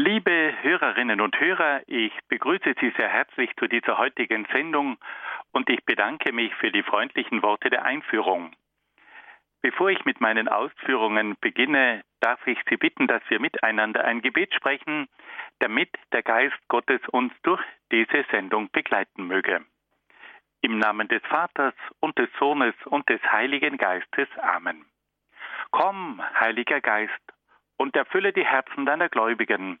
Liebe Hörerinnen und Hörer, ich begrüße Sie sehr herzlich zu dieser heutigen Sendung und ich bedanke mich für die freundlichen Worte der Einführung. Bevor ich mit meinen Ausführungen beginne, darf ich Sie bitten, dass wir miteinander ein Gebet sprechen, damit der Geist Gottes uns durch diese Sendung begleiten möge. Im Namen des Vaters und des Sohnes und des Heiligen Geistes. Amen. Komm, Heiliger Geist, und erfülle die Herzen deiner Gläubigen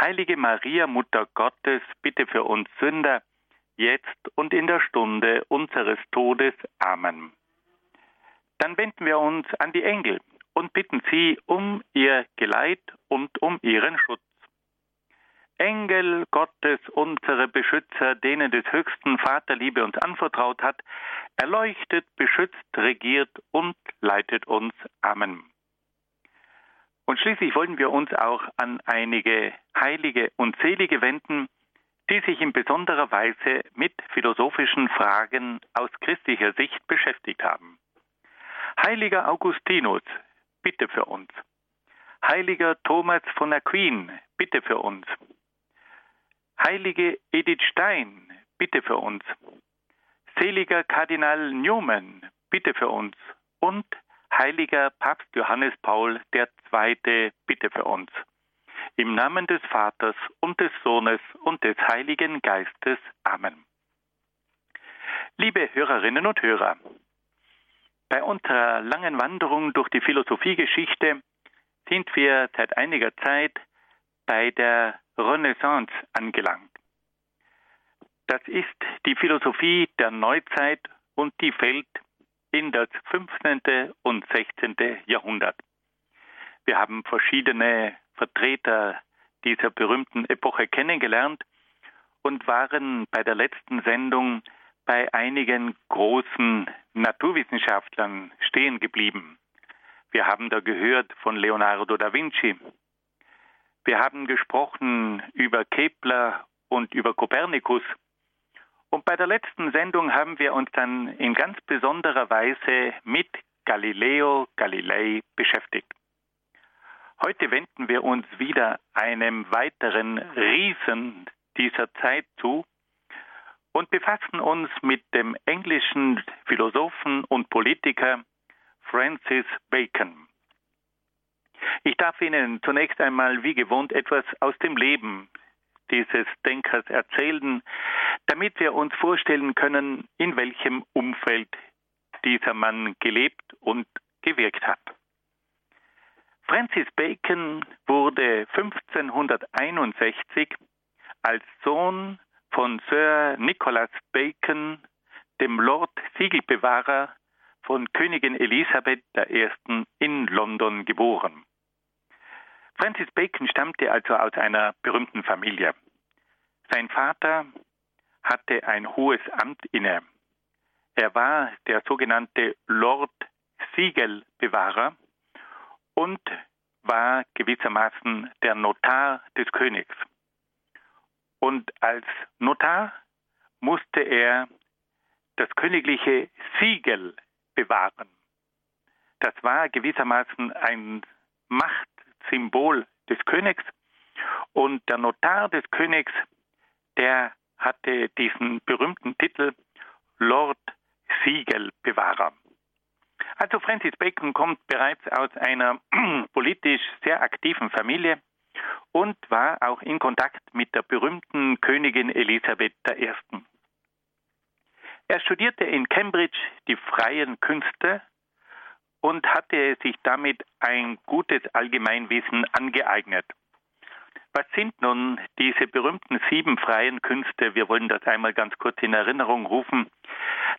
Heilige Maria, Mutter Gottes, bitte für uns Sünder, jetzt und in der Stunde unseres Todes. Amen. Dann wenden wir uns an die Engel und bitten sie um ihr Geleit und um ihren Schutz. Engel Gottes, unsere Beschützer, denen des höchsten Vaterliebe uns anvertraut hat, erleuchtet, beschützt, regiert und leitet uns. Amen. Und schließlich wollen wir uns auch an einige Heilige und Selige wenden, die sich in besonderer Weise mit philosophischen Fragen aus christlicher Sicht beschäftigt haben. Heiliger Augustinus, bitte für uns. Heiliger Thomas von Aquin, bitte für uns. Heilige Edith Stein, bitte für uns. Seliger Kardinal Newman, bitte für uns. Und Heiliger Papst Johannes Paul II, bitte für uns. Im Namen des Vaters und des Sohnes und des Heiligen Geistes. Amen. Liebe Hörerinnen und Hörer, bei unserer langen Wanderung durch die Philosophiegeschichte sind wir seit einiger Zeit bei der Renaissance angelangt. Das ist die Philosophie der Neuzeit und die fällt in das 15. und 16. Jahrhundert. Wir haben verschiedene Vertreter dieser berühmten Epoche kennengelernt und waren bei der letzten Sendung bei einigen großen Naturwissenschaftlern stehen geblieben. Wir haben da gehört von Leonardo da Vinci. Wir haben gesprochen über Kepler und über Kopernikus. Und bei der letzten Sendung haben wir uns dann in ganz besonderer Weise mit Galileo Galilei beschäftigt. Heute wenden wir uns wieder einem weiteren Riesen dieser Zeit zu und befassen uns mit dem englischen Philosophen und Politiker Francis Bacon. Ich darf Ihnen zunächst einmal wie gewohnt etwas aus dem Leben dieses Denkers erzählen, damit wir uns vorstellen können, in welchem Umfeld dieser Mann gelebt und gewirkt hat. Francis Bacon wurde 1561 als Sohn von Sir Nicholas Bacon, dem Lord Siegelbewahrer von Königin Elisabeth I. in London geboren. Francis Bacon stammte also aus einer berühmten Familie. Sein Vater hatte ein hohes Amt inne. Er war der sogenannte Lord Siegelbewahrer und war gewissermaßen der Notar des Königs. Und als Notar musste er das königliche Siegel bewahren. Das war gewissermaßen ein Machtsymbol des Königs. Und der Notar des Königs, der hatte diesen berühmten Titel Lord Siegelbewahrer. Also Francis Bacon kommt bereits aus einer politisch sehr aktiven Familie und war auch in Kontakt mit der berühmten Königin Elisabeth I. Er studierte in Cambridge die freien Künste und hatte sich damit ein gutes Allgemeinwissen angeeignet. Was sind nun diese berühmten sieben freien Künste? Wir wollen das einmal ganz kurz in Erinnerung rufen.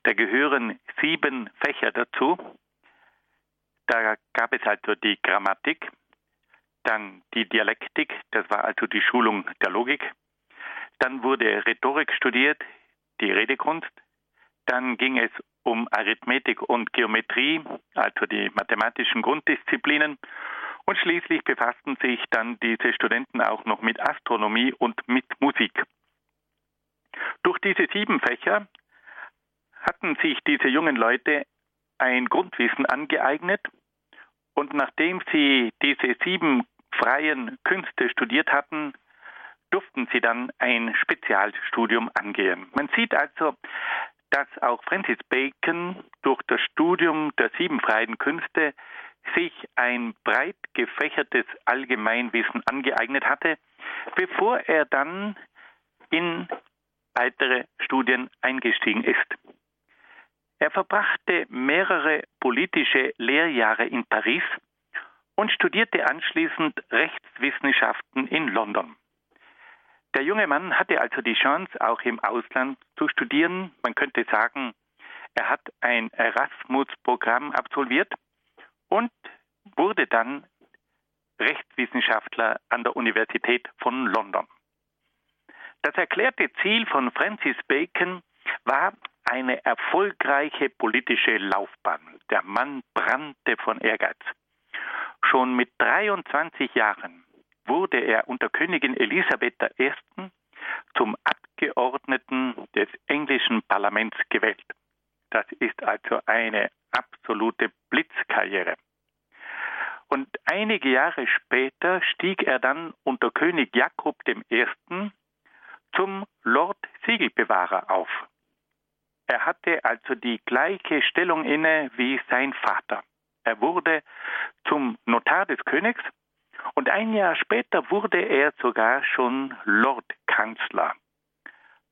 Da gehören sieben Fächer dazu. Da gab es also die Grammatik, dann die Dialektik, das war also die Schulung der Logik. Dann wurde Rhetorik studiert, die Redekunst. Dann ging es um Arithmetik und Geometrie, also die mathematischen Grunddisziplinen. Und schließlich befassten sich dann diese Studenten auch noch mit Astronomie und mit Musik. Durch diese sieben Fächer hatten sich diese jungen Leute ein Grundwissen angeeignet und nachdem sie diese sieben freien Künste studiert hatten, durften sie dann ein Spezialstudium angehen. Man sieht also, dass auch Francis Bacon durch das Studium der sieben freien Künste sich ein breit gefächertes Allgemeinwissen angeeignet hatte, bevor er dann in weitere Studien eingestiegen ist. Er verbrachte mehrere politische Lehrjahre in Paris und studierte anschließend Rechtswissenschaften in London. Der junge Mann hatte also die Chance, auch im Ausland zu studieren. Man könnte sagen, er hat ein Erasmus-Programm absolviert und wurde dann Rechtswissenschaftler an der Universität von London. Das erklärte Ziel von Francis Bacon war eine erfolgreiche politische Laufbahn. Der Mann brannte von Ehrgeiz. Schon mit 23 Jahren wurde er unter Königin Elisabeth I. zum Abgeordneten des englischen Parlaments gewählt. Das ist also eine absolute Blitzkarriere. Und einige Jahre später stieg er dann unter König Jakob I. zum Lord Siegelbewahrer auf. Er hatte also die gleiche Stellung inne wie sein Vater. Er wurde zum Notar des Königs und ein Jahr später wurde er sogar schon Lordkanzler.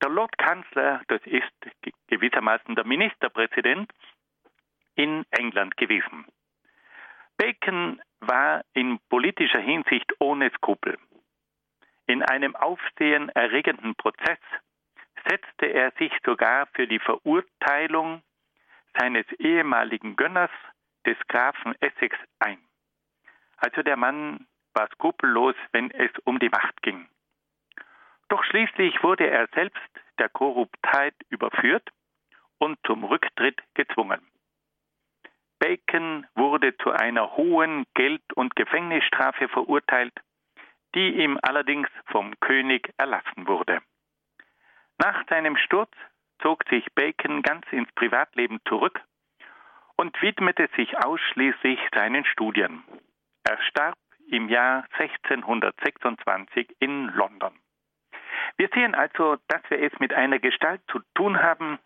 Der Lordkanzler, das ist gewissermaßen der Ministerpräsident in England gewesen. Bacon war in politischer Hinsicht ohne Skrupel. In einem aufsehenerregenden Prozess setzte er sich sogar für die Verurteilung seines ehemaligen Gönners, des Grafen Essex, ein. Also der Mann war skrupellos, wenn es um die Macht ging. Doch schließlich wurde er selbst der Korruptheit überführt und zum Rücktritt gezwungen. Bacon wurde zu einer hohen Geld- und Gefängnisstrafe verurteilt, die ihm allerdings vom König erlassen wurde. Nach seinem Sturz zog sich Bacon ganz ins Privatleben zurück und widmete sich ausschließlich seinen Studien. Er starb im Jahr 1626 in London. Wir sehen also, dass wir es mit einer Gestalt zu tun haben,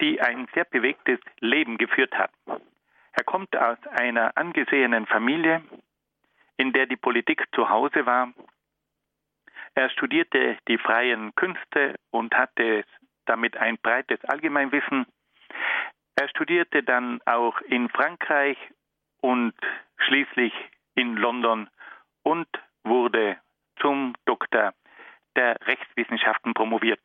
die ein sehr bewegtes Leben geführt hat. Er kommt aus einer angesehenen Familie, in der die Politik zu Hause war er studierte die freien Künste und hatte damit ein breites Allgemeinwissen. Er studierte dann auch in Frankreich und schließlich in London und wurde zum Doktor der Rechtswissenschaften promoviert.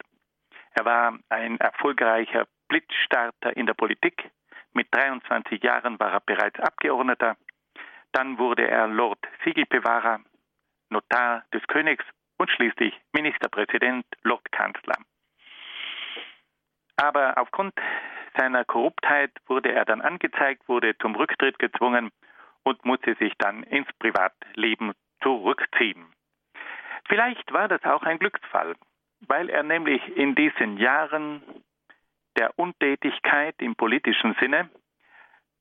Er war ein erfolgreicher Blitzstarter in der Politik. Mit 23 Jahren war er bereits Abgeordneter. Dann wurde er Lord Siegelbewahrer, Notar des Königs und schließlich Ministerpräsident, Lordkanzler. Aber aufgrund seiner Korruptheit wurde er dann angezeigt, wurde zum Rücktritt gezwungen und musste sich dann ins Privatleben zurückziehen. Vielleicht war das auch ein Glücksfall, weil er nämlich in diesen Jahren der Untätigkeit im politischen Sinne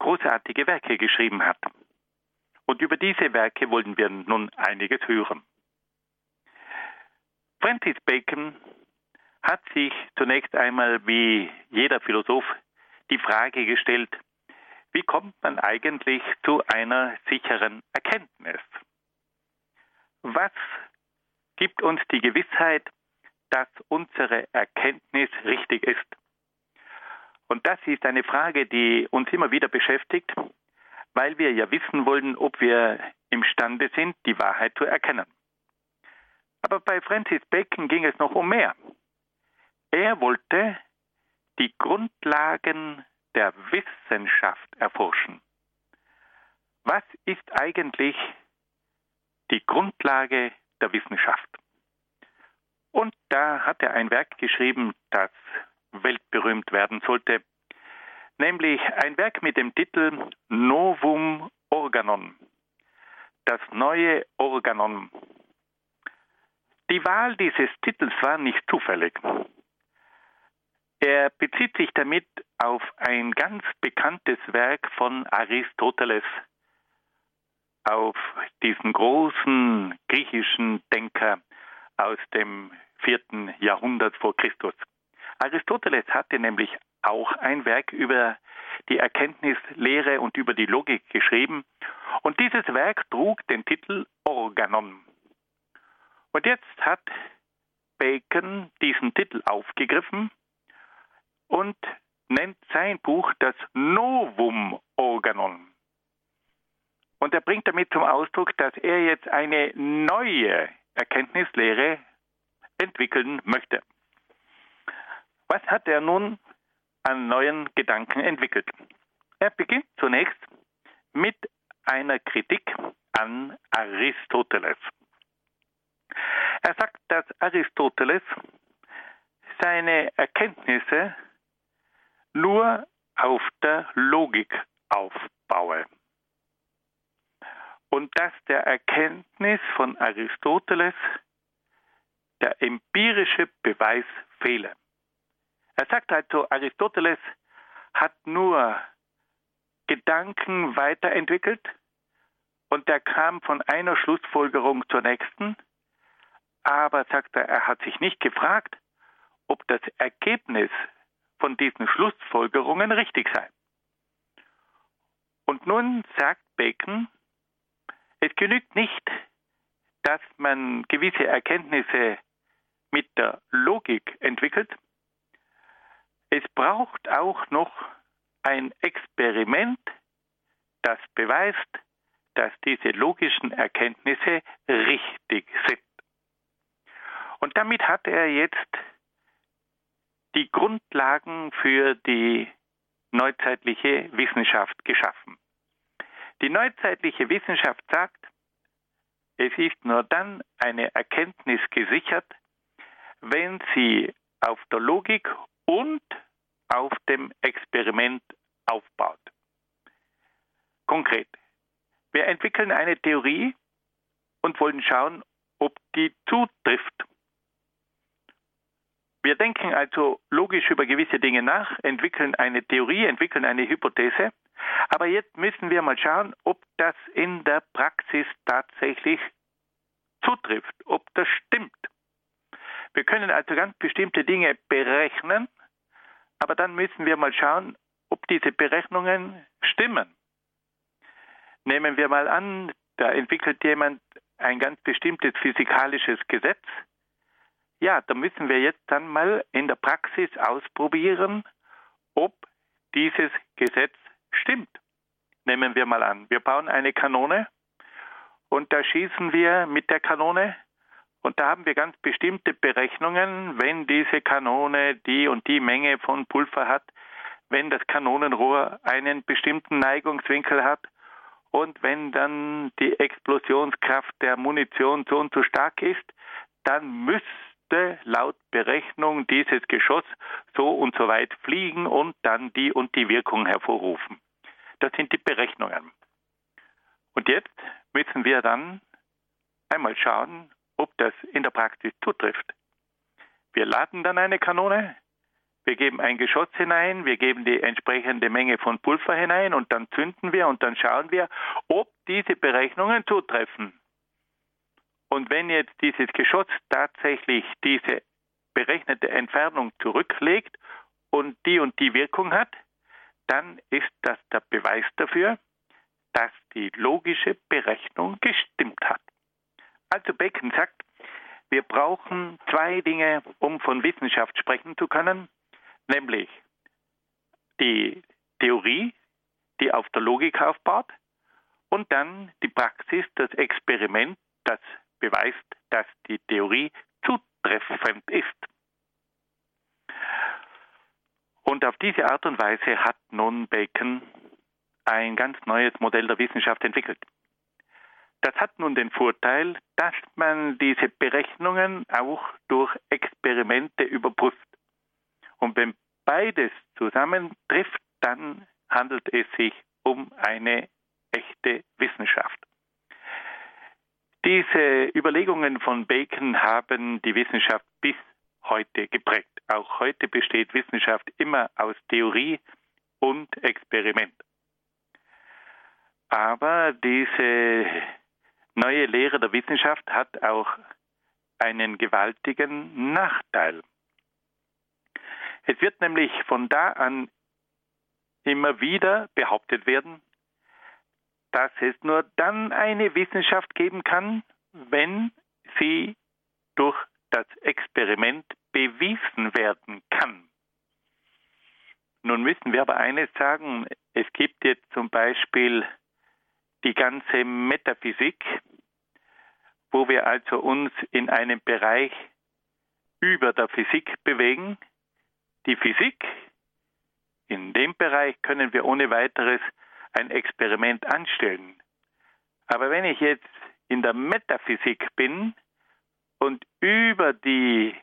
großartige Werke geschrieben hat. Und über diese Werke wollen wir nun einiges hören. Francis Bacon hat sich zunächst einmal wie jeder Philosoph die Frage gestellt, wie kommt man eigentlich zu einer sicheren Erkenntnis? Was gibt uns die Gewissheit, dass unsere Erkenntnis richtig ist? Und das ist eine Frage, die uns immer wieder beschäftigt, weil wir ja wissen wollen, ob wir imstande sind, die Wahrheit zu erkennen. Aber bei Francis Bacon ging es noch um mehr. Er wollte die Grundlagen der Wissenschaft erforschen. Was ist eigentlich die Grundlage der Wissenschaft. Und da hat er ein Werk geschrieben, das weltberühmt werden sollte, nämlich ein Werk mit dem Titel Novum Organon, das neue Organon. Die Wahl dieses Titels war nicht zufällig. Er bezieht sich damit auf ein ganz bekanntes Werk von Aristoteles, auf diesen großen griechischen Denker aus dem vierten Jahrhundert vor Christus. Aristoteles hatte nämlich auch ein Werk über die Erkenntnislehre und über die Logik geschrieben. Und dieses Werk trug den Titel Organon. Und jetzt hat Bacon diesen Titel aufgegriffen und nennt sein Buch das Novum Organon. Und er bringt damit zum Ausdruck, dass er jetzt eine neue Erkenntnislehre entwickeln möchte. Was hat er nun an neuen Gedanken entwickelt? Er beginnt zunächst mit einer Kritik an Aristoteles. Er sagt, dass Aristoteles seine Erkenntnisse nur auf der Logik aufbaue. Und dass der Erkenntnis von Aristoteles der empirische Beweis fehle. Er sagt also, Aristoteles hat nur Gedanken weiterentwickelt und er kam von einer Schlussfolgerung zur nächsten, aber sagt er, er hat sich nicht gefragt, ob das Ergebnis von diesen Schlussfolgerungen richtig sei. Und nun sagt Bacon, es genügt nicht, dass man gewisse Erkenntnisse mit der Logik entwickelt. Es braucht auch noch ein Experiment, das beweist, dass diese logischen Erkenntnisse richtig sind. Und damit hat er jetzt die Grundlagen für die neuzeitliche Wissenschaft geschaffen. Die neuzeitliche Wissenschaft sagt, es ist nur dann eine Erkenntnis gesichert, wenn sie auf der Logik und auf dem Experiment aufbaut. Konkret, wir entwickeln eine Theorie und wollen schauen, ob die zutrifft. Wir denken also logisch über gewisse Dinge nach, entwickeln eine Theorie, entwickeln eine Hypothese, aber jetzt müssen wir mal schauen, ob das in der Praxis tatsächlich zutrifft, ob das stimmt. Wir können also ganz bestimmte Dinge berechnen, aber dann müssen wir mal schauen, ob diese Berechnungen stimmen. Nehmen wir mal an, da entwickelt jemand ein ganz bestimmtes physikalisches Gesetz ja, da müssen wir jetzt dann mal in der Praxis ausprobieren, ob dieses Gesetz stimmt. Nehmen wir mal an, wir bauen eine Kanone und da schießen wir mit der Kanone und da haben wir ganz bestimmte Berechnungen, wenn diese Kanone die und die Menge von Pulver hat, wenn das Kanonenrohr einen bestimmten Neigungswinkel hat und wenn dann die Explosionskraft der Munition so und so stark ist, dann müsste müsste laut Berechnung dieses Geschoss so und so weit fliegen und dann die und die Wirkung hervorrufen. Das sind die Berechnungen. Und jetzt müssen wir dann einmal schauen, ob das in der Praxis zutrifft. Wir laden dann eine Kanone, wir geben ein Geschoss hinein, wir geben die entsprechende Menge von Pulver hinein und dann zünden wir und dann schauen wir, ob diese Berechnungen zutreffen. Und wenn jetzt dieses Geschoss tatsächlich diese berechnete Entfernung zurücklegt und die und die Wirkung hat, dann ist das der Beweis dafür, dass die logische Berechnung gestimmt hat. Also Bacon sagt, wir brauchen zwei Dinge, um von Wissenschaft sprechen zu können, nämlich die Theorie, die auf der Logik aufbaut, und dann die Praxis, das Experiment, das beweist, dass die Theorie zutreffend ist. Und auf diese Art und Weise hat nun Bacon ein ganz neues Modell der Wissenschaft entwickelt. Das hat nun den Vorteil, dass man diese Berechnungen auch durch Experimente überprüft. Und wenn beides zusammentrifft, dann handelt es sich um eine echte Wissenschaft. Diese Überlegungen von Bacon haben die Wissenschaft bis heute geprägt. Auch heute besteht Wissenschaft immer aus Theorie und Experiment. Aber diese neue Lehre der Wissenschaft hat auch einen gewaltigen Nachteil. Es wird nämlich von da an immer wieder behauptet werden, dass es nur dann eine Wissenschaft geben kann, wenn sie durch das Experiment bewiesen werden kann. Nun müssen wir aber eines sagen, es gibt jetzt zum Beispiel die ganze Metaphysik, wo wir also uns in einem Bereich über der Physik bewegen. Die Physik, in dem Bereich können wir ohne weiteres ein Experiment anstellen. Aber wenn ich jetzt in der Metaphysik bin und über die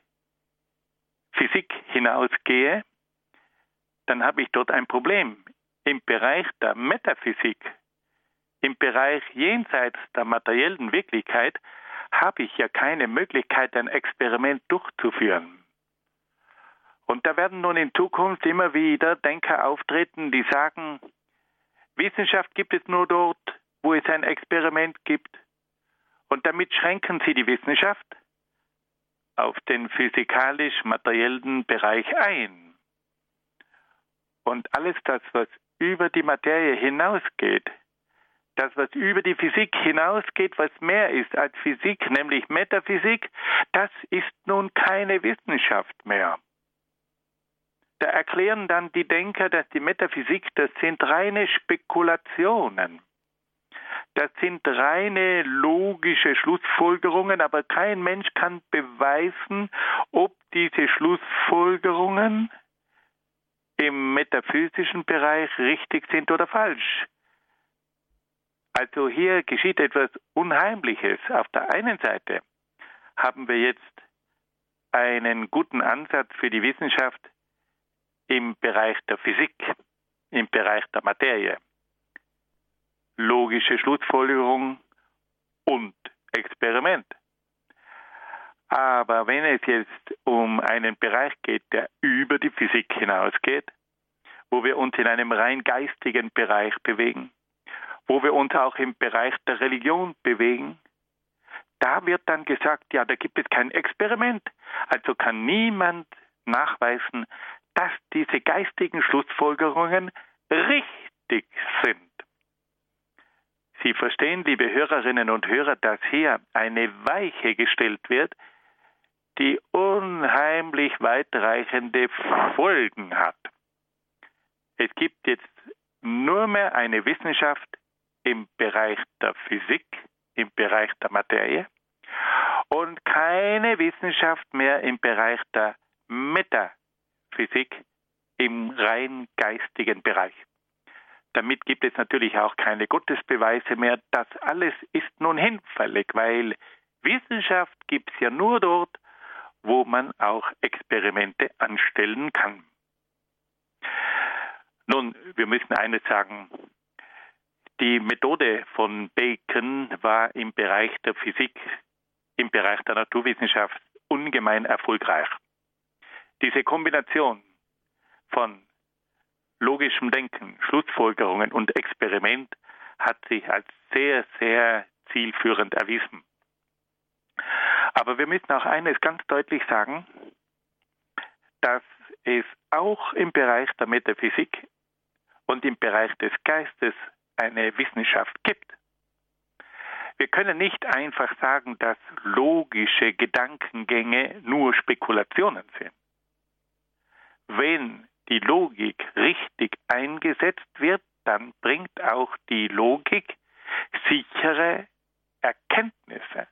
Physik hinausgehe, dann habe ich dort ein Problem. Im Bereich der Metaphysik, im Bereich jenseits der materiellen Wirklichkeit, habe ich ja keine Möglichkeit, ein Experiment durchzuführen. Und da werden nun in Zukunft immer wieder Denker auftreten, die sagen, Wissenschaft gibt es nur dort, wo es ein Experiment gibt. Und damit schränken sie die Wissenschaft auf den physikalisch-materiellen Bereich ein. Und alles das, was über die Materie hinausgeht, das, was über die Physik hinausgeht, was mehr ist als Physik, nämlich Metaphysik, das ist nun keine Wissenschaft mehr. Da erklären dann die Denker, dass die Metaphysik, das sind reine Spekulationen. Das sind reine logische Schlussfolgerungen, aber kein Mensch kann beweisen, ob diese Schlussfolgerungen im metaphysischen Bereich richtig sind oder falsch. Also hier geschieht etwas Unheimliches. Auf der einen Seite haben wir jetzt einen guten Ansatz für die Wissenschaft, im Bereich der Physik, im Bereich der Materie. Logische Schlussfolgerung und Experiment. Aber wenn es jetzt um einen Bereich geht, der über die Physik hinausgeht, wo wir uns in einem rein geistigen Bereich bewegen, wo wir uns auch im Bereich der Religion bewegen, da wird dann gesagt, ja, da gibt es kein Experiment, also kann niemand nachweisen, dass diese geistigen Schlussfolgerungen richtig sind. Sie verstehen, liebe Hörerinnen und Hörer, dass hier eine Weiche gestellt wird, die unheimlich weitreichende Folgen hat. Es gibt jetzt nur mehr eine Wissenschaft im Bereich der Physik, im Bereich der Materie und keine Wissenschaft mehr im Bereich der Metaphysik. Physik im rein geistigen Bereich. Damit gibt es natürlich auch keine Gottesbeweise mehr. Das alles ist nun hinfällig, weil Wissenschaft gibt es ja nur dort, wo man auch Experimente anstellen kann. Nun, wir müssen eines sagen. Die Methode von Bacon war im Bereich der Physik, im Bereich der Naturwissenschaft ungemein erfolgreich. Diese Kombination von logischem Denken, Schlussfolgerungen und Experiment hat sich als sehr, sehr zielführend erwiesen. Aber wir müssen auch eines ganz deutlich sagen, dass es auch im Bereich der Metaphysik und im Bereich des Geistes eine Wissenschaft gibt. Wir können nicht einfach sagen, dass logische Gedankengänge nur Spekulationen sind wenn die Logik richtig eingesetzt wird, dann bringt auch die Logik sichere Erkenntnisse.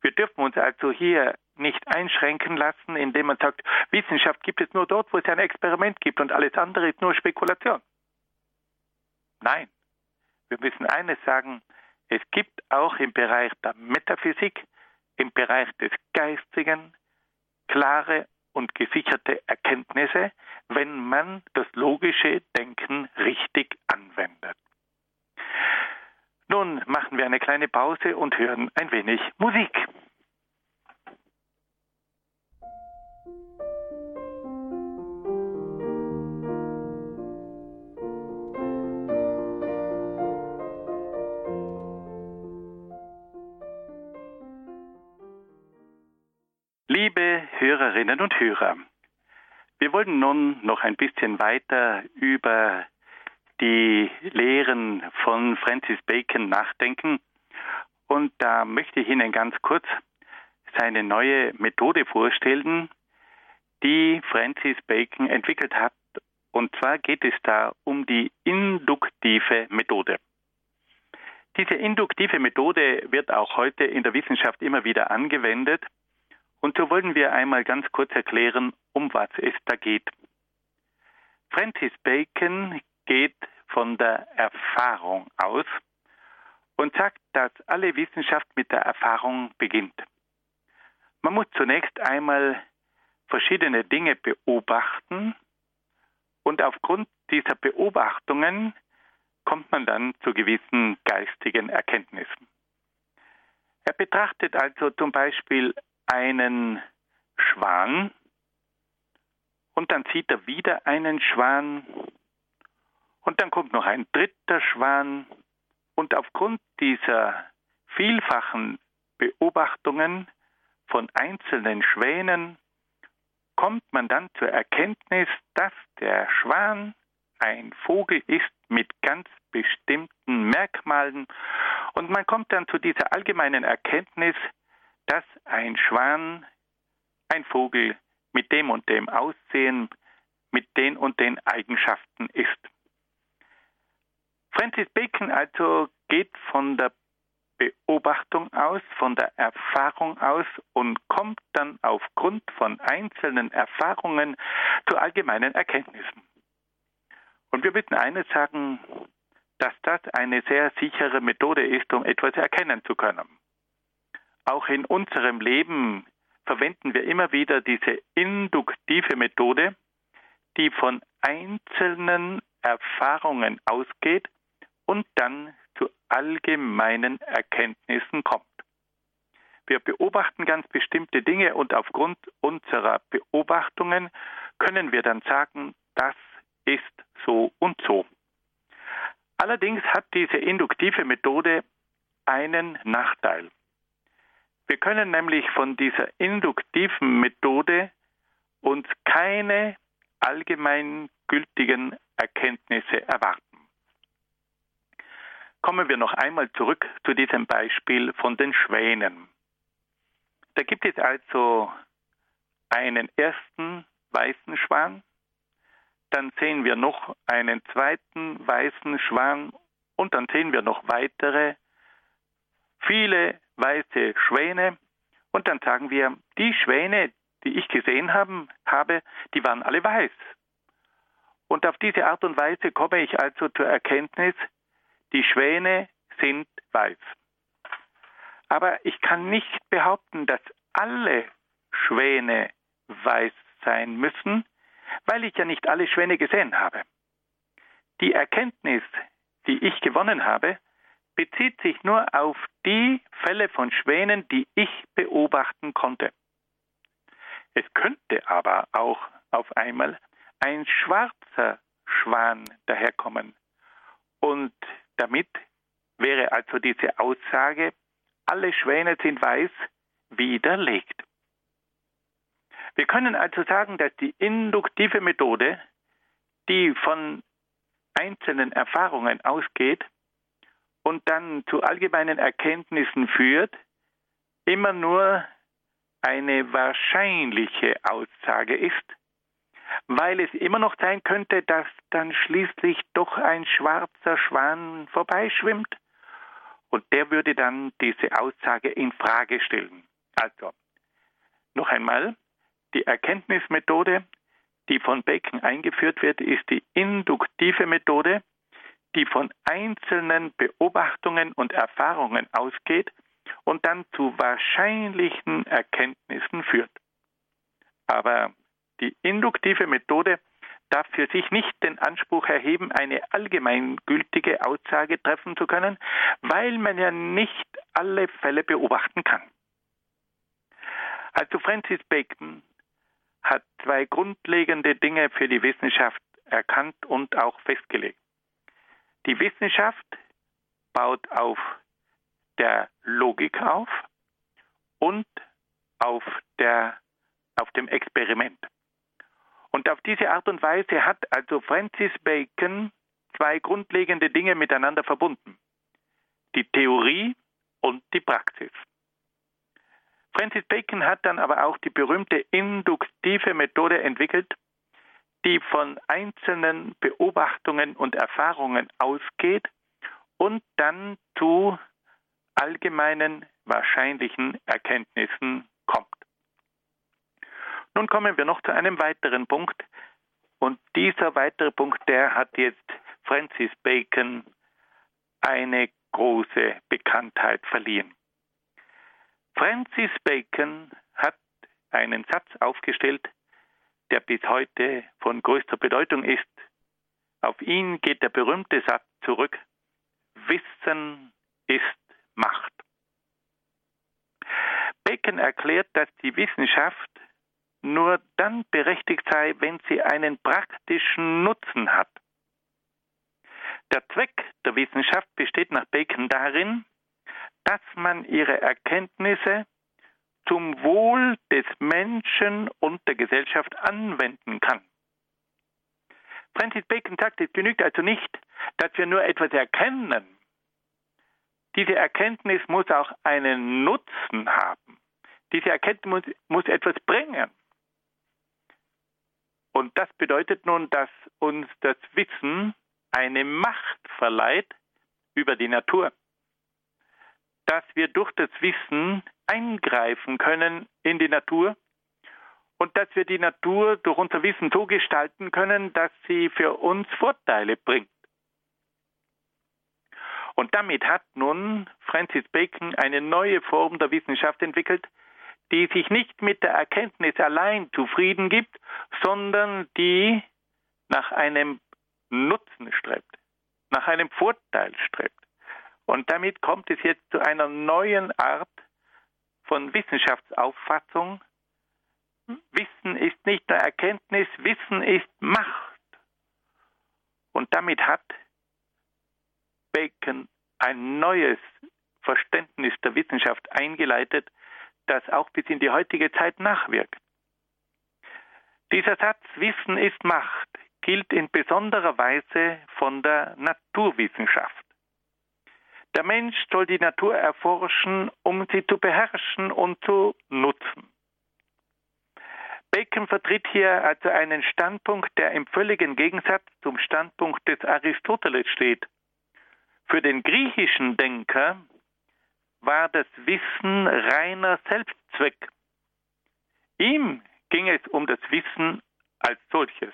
Wir dürfen uns also hier nicht einschränken lassen, indem man sagt, Wissenschaft gibt es nur dort, wo es ein Experiment gibt und alles andere ist nur Spekulation. Nein, wir müssen eines sagen, es gibt auch im Bereich der Metaphysik, im Bereich des Geistigen, klare und gesicherte Erkenntnisse, wenn man das logische Denken richtig anwendet. Nun machen wir eine kleine Pause und hören ein wenig Musik. Hörerinnen und Hörer, wir wollen nun noch ein bisschen weiter über die Lehren von Francis Bacon nachdenken. Und da möchte ich Ihnen ganz kurz seine neue Methode vorstellen, die Francis Bacon entwickelt hat. Und zwar geht es da um die induktive Methode. Diese induktive Methode wird auch heute in der Wissenschaft immer wieder angewendet. Und so wollen wir einmal ganz kurz erklären, um was es da geht. Francis Bacon geht von der Erfahrung aus und sagt, dass alle Wissenschaft mit der Erfahrung beginnt. Man muss zunächst einmal verschiedene Dinge beobachten und aufgrund dieser Beobachtungen kommt man dann zu gewissen geistigen Erkenntnissen. Er betrachtet also zum Beispiel einen Schwan und dann sieht er wieder einen Schwan und dann kommt noch ein dritter Schwan und aufgrund dieser vielfachen Beobachtungen von einzelnen Schwänen kommt man dann zur Erkenntnis, dass der Schwan ein Vogel ist mit ganz bestimmten Merkmalen. Und man kommt dann zu dieser allgemeinen Erkenntnis, dass ein Schwan ein Vogel mit dem und dem Aussehen, mit den und den Eigenschaften ist. Francis Bacon also geht von der Beobachtung aus, von der Erfahrung aus und kommt dann aufgrund von einzelnen Erfahrungen zu allgemeinen Erkenntnissen. Und wir würden eines sagen, dass das eine sehr sichere Methode ist, um etwas erkennen zu können. Auch in unserem Leben verwenden wir immer wieder diese induktive Methode, die von einzelnen Erfahrungen ausgeht und dann zu allgemeinen Erkenntnissen kommt. Wir beobachten ganz bestimmte Dinge und aufgrund unserer Beobachtungen können wir dann sagen, das ist so und so. Allerdings hat diese induktive Methode einen Nachteil. Wir können nämlich von dieser induktiven Methode uns keine allgemeingültigen Erkenntnisse erwarten. Kommen wir noch einmal zurück zu diesem Beispiel von den Schwänen. Da gibt es also einen ersten weißen Schwan, dann sehen wir noch einen zweiten weißen Schwan und dann sehen wir noch weitere, viele weiße Schwäne und dann sagen wir, die Schwäne, die ich gesehen haben, habe, die waren alle weiß. Und auf diese Art und Weise komme ich also zur Erkenntnis, die Schwäne sind weiß. Aber ich kann nicht behaupten, dass alle Schwäne weiß sein müssen, weil ich ja nicht alle Schwäne gesehen habe. Die Erkenntnis, die ich gewonnen habe, bezieht sich nur auf die Fälle von Schwänen, die ich beobachten konnte. Es könnte aber auch auf einmal ein schwarzer Schwan daherkommen und damit wäre also diese Aussage, alle Schwäne sind weiß, widerlegt. Wir können also sagen, dass die induktive Methode, die von einzelnen Erfahrungen ausgeht und dann zu allgemeinen Erkenntnissen führt, immer nur eine wahrscheinliche Aussage ist, weil es immer noch sein könnte, dass dann schließlich doch ein schwarzer Schwan vorbeischwimmt und der würde dann diese Aussage in Frage stellen. Also, noch einmal, die Erkenntnismethode, die von Bacon eingeführt wird, ist die induktive Methode, die von einzelnen Beobachtungen und Erfahrungen ausgeht und dann zu wahrscheinlichen Erkenntnissen führt. Aber die induktive Methode darf für sich nicht den Anspruch erheben, eine allgemeingültige Aussage treffen zu können, weil man ja nicht alle Fälle beobachten kann. Also Francis Bacon hat zwei grundlegende Dinge für die Wissenschaft erkannt und auch festgelegt. Die Wissenschaft baut auf der Logik auf und auf, der, auf dem Experiment. Und auf diese Art und Weise hat also Francis Bacon zwei grundlegende Dinge miteinander verbunden. Die Theorie und die Praxis. Francis Bacon hat dann aber auch die berühmte induktive Methode entwickelt, die von einzelnen Beobachtungen und Erfahrungen ausgeht und dann zu allgemeinen wahrscheinlichen Erkenntnissen kommt. Nun kommen wir noch zu einem weiteren Punkt. Und dieser weitere Punkt, der hat jetzt Francis Bacon eine große Bekanntheit verliehen. Francis Bacon hat einen Satz aufgestellt, der bis heute von größter Bedeutung ist. Auf ihn geht der berühmte Satz zurück, Wissen ist Macht. Bacon erklärt, dass die Wissenschaft nur dann berechtigt sei, wenn sie einen praktischen Nutzen hat. Der Zweck der Wissenschaft besteht nach Bacon darin, dass man ihre Erkenntnisse zum Wohl des Menschen und der Gesellschaft anwenden kann. Francis Bacon sagt, es genügt also nicht, dass wir nur etwas erkennen. Diese Erkenntnis muss auch einen Nutzen haben. Diese Erkenntnis muss, muss etwas bringen. Und das bedeutet nun, dass uns das Wissen eine Macht verleiht über die Natur. Dass wir durch das Wissen eingreifen können in die Natur und dass wir die Natur durch unser Wissen so gestalten können, dass sie für uns Vorteile bringt. Und damit hat nun Francis Bacon eine neue Form der Wissenschaft entwickelt, die sich nicht mit der Erkenntnis allein zufrieden gibt, sondern die nach einem Nutzen strebt, nach einem Vorteil strebt. Und damit kommt es jetzt zu einer neuen Art von Wissenschaftsauffassung. Wissen ist nicht nur Erkenntnis, Wissen ist Macht. Und damit hat Bacon ein neues Verständnis der Wissenschaft eingeleitet, das auch bis in die heutige Zeit nachwirkt. Dieser Satz Wissen ist Macht gilt in besonderer Weise von der Naturwissenschaft. Der Mensch soll die Natur erforschen, um sie zu beherrschen und zu nutzen. Bacon vertritt hier also einen Standpunkt, der im völligen Gegensatz zum Standpunkt des Aristoteles steht. Für den griechischen Denker war das Wissen reiner Selbstzweck. Ihm ging es um das Wissen als solches.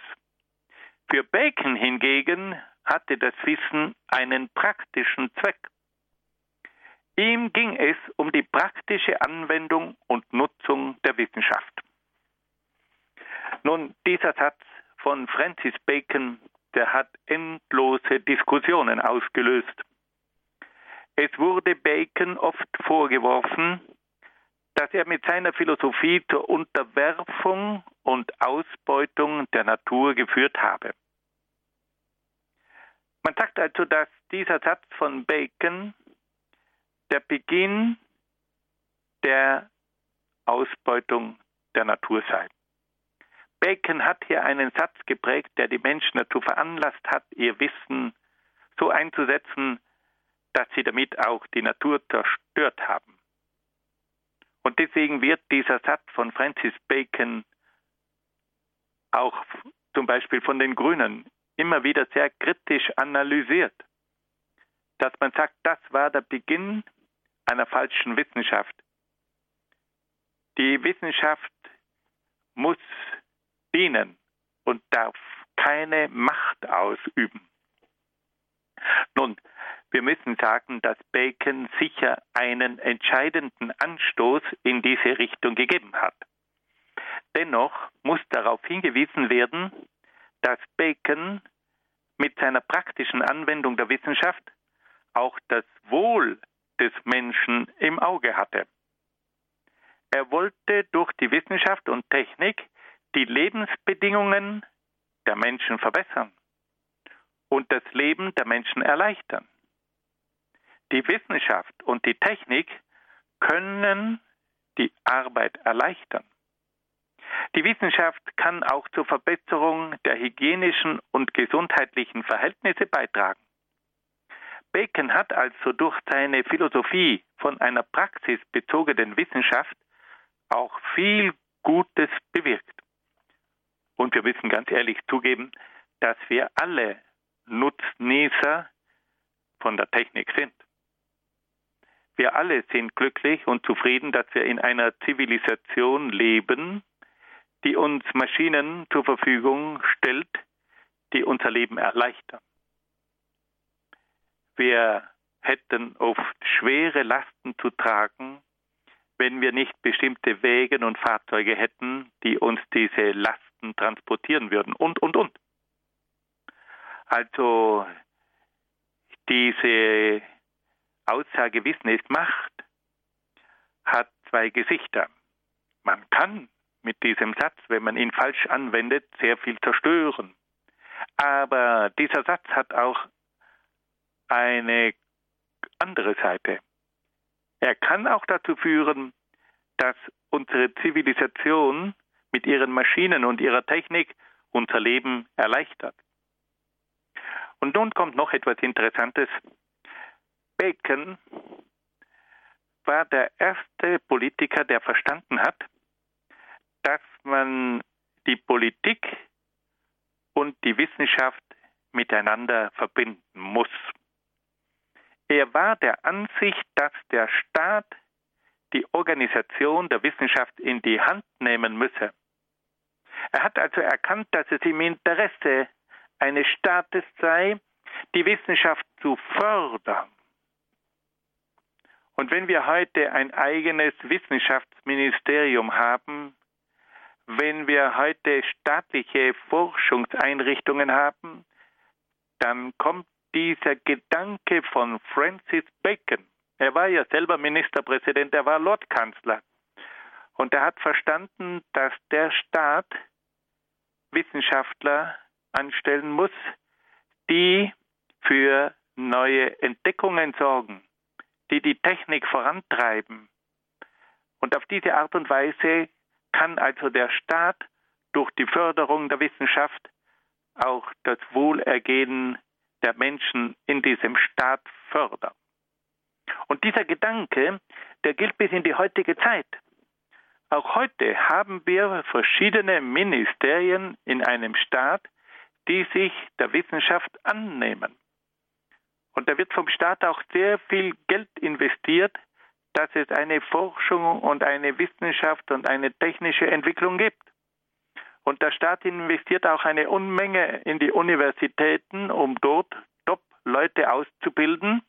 Für Bacon hingegen hatte das Wissen einen praktischen Zweck. Ihm ging es um die praktische Anwendung und Nutzung der Wissenschaft. Nun, dieser Satz von Francis Bacon, der hat endlose Diskussionen ausgelöst. Es wurde Bacon oft vorgeworfen, dass er mit seiner Philosophie zur Unterwerfung und Ausbeutung der Natur geführt habe. Man sagt also, dass dieser Satz von Bacon der Beginn der Ausbeutung der Natur sei. Bacon hat hier einen Satz geprägt, der die Menschen dazu veranlasst hat, ihr Wissen so einzusetzen, dass sie damit auch die Natur zerstört haben. Und deswegen wird dieser Satz von Francis Bacon auch zum Beispiel von den Grünen immer wieder sehr kritisch analysiert, dass man sagt, das war der Beginn einer falschen Wissenschaft. Die Wissenschaft muss dienen und darf keine Macht ausüben. Nun, wir müssen sagen, dass Bacon sicher einen entscheidenden Anstoß in diese Richtung gegeben hat. Dennoch muss darauf hingewiesen werden, dass Bacon mit seiner praktischen Anwendung der Wissenschaft auch das Wohl des Menschen im Auge hatte. Er wollte durch die Wissenschaft und Technik die Lebensbedingungen der Menschen verbessern und das Leben der Menschen erleichtern. Die Wissenschaft und die Technik können die Arbeit erleichtern. Die Wissenschaft kann auch zur Verbesserung der hygienischen und gesundheitlichen Verhältnisse beitragen. Bacon hat also durch seine Philosophie von einer praxisbezogenen Wissenschaft auch viel Gutes bewirkt. Und wir müssen ganz ehrlich zugeben, dass wir alle Nutznießer von der Technik sind. Wir alle sind glücklich und zufrieden, dass wir in einer Zivilisation leben, die uns Maschinen zur Verfügung stellt, die unser Leben erleichtern. Wir hätten oft schwere Lasten zu tragen, wenn wir nicht bestimmte Wege und Fahrzeuge hätten, die uns diese Lasten transportieren würden und, und, und. Also diese Aussage Wissen ist Macht hat zwei Gesichter. Man kann mit diesem Satz, wenn man ihn falsch anwendet, sehr viel zerstören. Aber dieser Satz hat auch eine andere Seite. Er kann auch dazu führen, dass unsere Zivilisation mit ihren Maschinen und ihrer Technik unser Leben erleichtert. Und nun kommt noch etwas Interessantes. Bacon war der erste Politiker, der verstanden hat, dass man die Politik und die Wissenschaft miteinander verbinden muss. Er war der Ansicht, dass der Staat die Organisation der Wissenschaft in die Hand nehmen müsse. Er hat also erkannt, dass es im Interesse eines Staates sei, die Wissenschaft zu fördern. Und wenn wir heute ein eigenes Wissenschaftsministerium haben, wenn wir heute staatliche Forschungseinrichtungen haben, dann kommt dieser Gedanke von Francis Bacon. Er war ja selber Ministerpräsident, er war Lordkanzler. Und er hat verstanden, dass der Staat Wissenschaftler anstellen muss, die für neue Entdeckungen sorgen, die die Technik vorantreiben. Und auf diese Art und Weise kann also der Staat durch die Förderung der Wissenschaft auch das Wohlergehen der Menschen in diesem Staat fördern. Und dieser Gedanke, der gilt bis in die heutige Zeit. Auch heute haben wir verschiedene Ministerien in einem Staat, die sich der Wissenschaft annehmen. Und da wird vom Staat auch sehr viel Geld investiert, dass es eine Forschung und eine Wissenschaft und eine technische Entwicklung gibt. Und der Staat investiert auch eine Unmenge in die Universitäten, um dort Top-Leute auszubilden,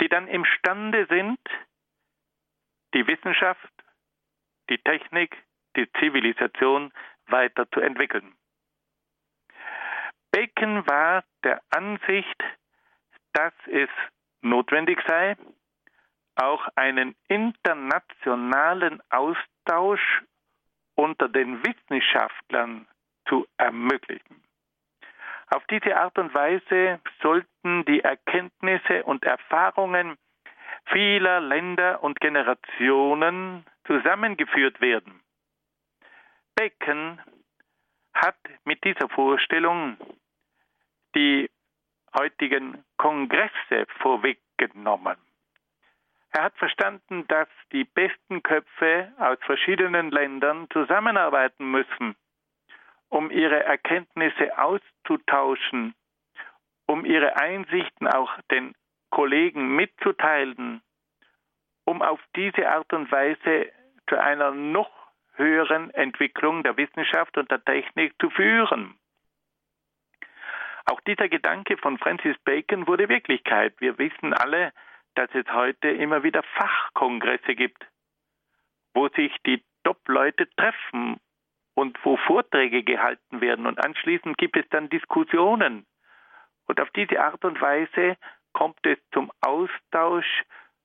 die dann imstande sind, die Wissenschaft, die Technik, die Zivilisation weiterzuentwickeln. Bacon war der Ansicht, dass es notwendig sei, auch einen internationalen Austausch unter den Wissenschaftlern zu ermöglichen. Auf diese Art und Weise sollten die Erkenntnisse und Erfahrungen vieler Länder und Generationen zusammengeführt werden. Bacon hat mit dieser Vorstellung die heutigen Kongresse vorweggenommen. Er hat verstanden, dass die besten Köpfe aus verschiedenen Ländern zusammenarbeiten müssen, um ihre Erkenntnisse auszutauschen, um ihre Einsichten auch den Kollegen mitzuteilen, um auf diese Art und Weise zu einer noch höheren Entwicklung der Wissenschaft und der Technik zu führen. Auch dieser Gedanke von Francis Bacon wurde Wirklichkeit. Wir wissen alle, dass es heute immer wieder Fachkongresse gibt, wo sich die Top-Leute treffen und wo Vorträge gehalten werden und anschließend gibt es dann Diskussionen. Und auf diese Art und Weise kommt es zum Austausch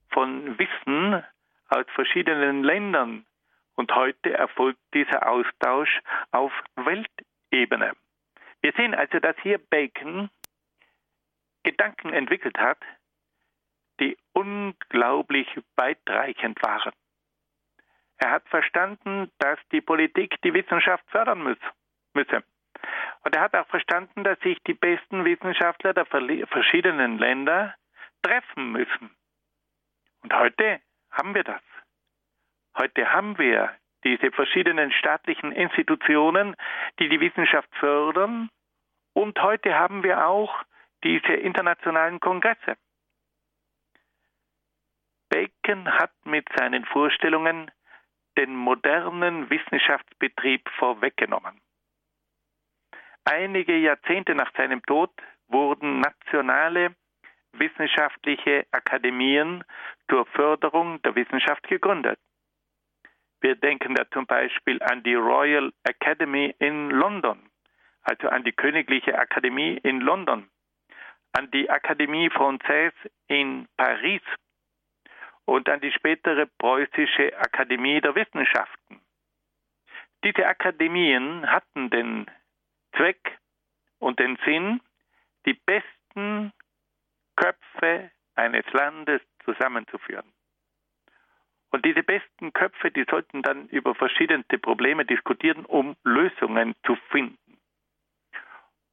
von Wissen aus verschiedenen Ländern. Und heute erfolgt dieser Austausch auf Weltebene. Wir sehen also, dass hier Bacon Gedanken entwickelt hat, die unglaublich weitreichend waren. Er hat verstanden, dass die Politik die Wissenschaft fördern müsse. Und er hat auch verstanden, dass sich die besten Wissenschaftler der verschiedenen Länder treffen müssen. Und heute haben wir das. Heute haben wir diese verschiedenen staatlichen Institutionen, die die Wissenschaft fördern. Und heute haben wir auch diese internationalen Kongresse. Bacon hat mit seinen Vorstellungen den modernen Wissenschaftsbetrieb vorweggenommen. Einige Jahrzehnte nach seinem Tod wurden nationale wissenschaftliche Akademien zur Förderung der Wissenschaft gegründet. Wir denken da zum Beispiel an die Royal Academy in London, also an die Königliche Akademie in London, an die Académie Française in Paris und an die spätere Preußische Akademie der Wissenschaften. Diese Akademien hatten den Zweck und den Sinn, die besten Köpfe eines Landes zusammenzuführen. Und diese besten Köpfe, die sollten dann über verschiedene Probleme diskutieren, um Lösungen zu finden.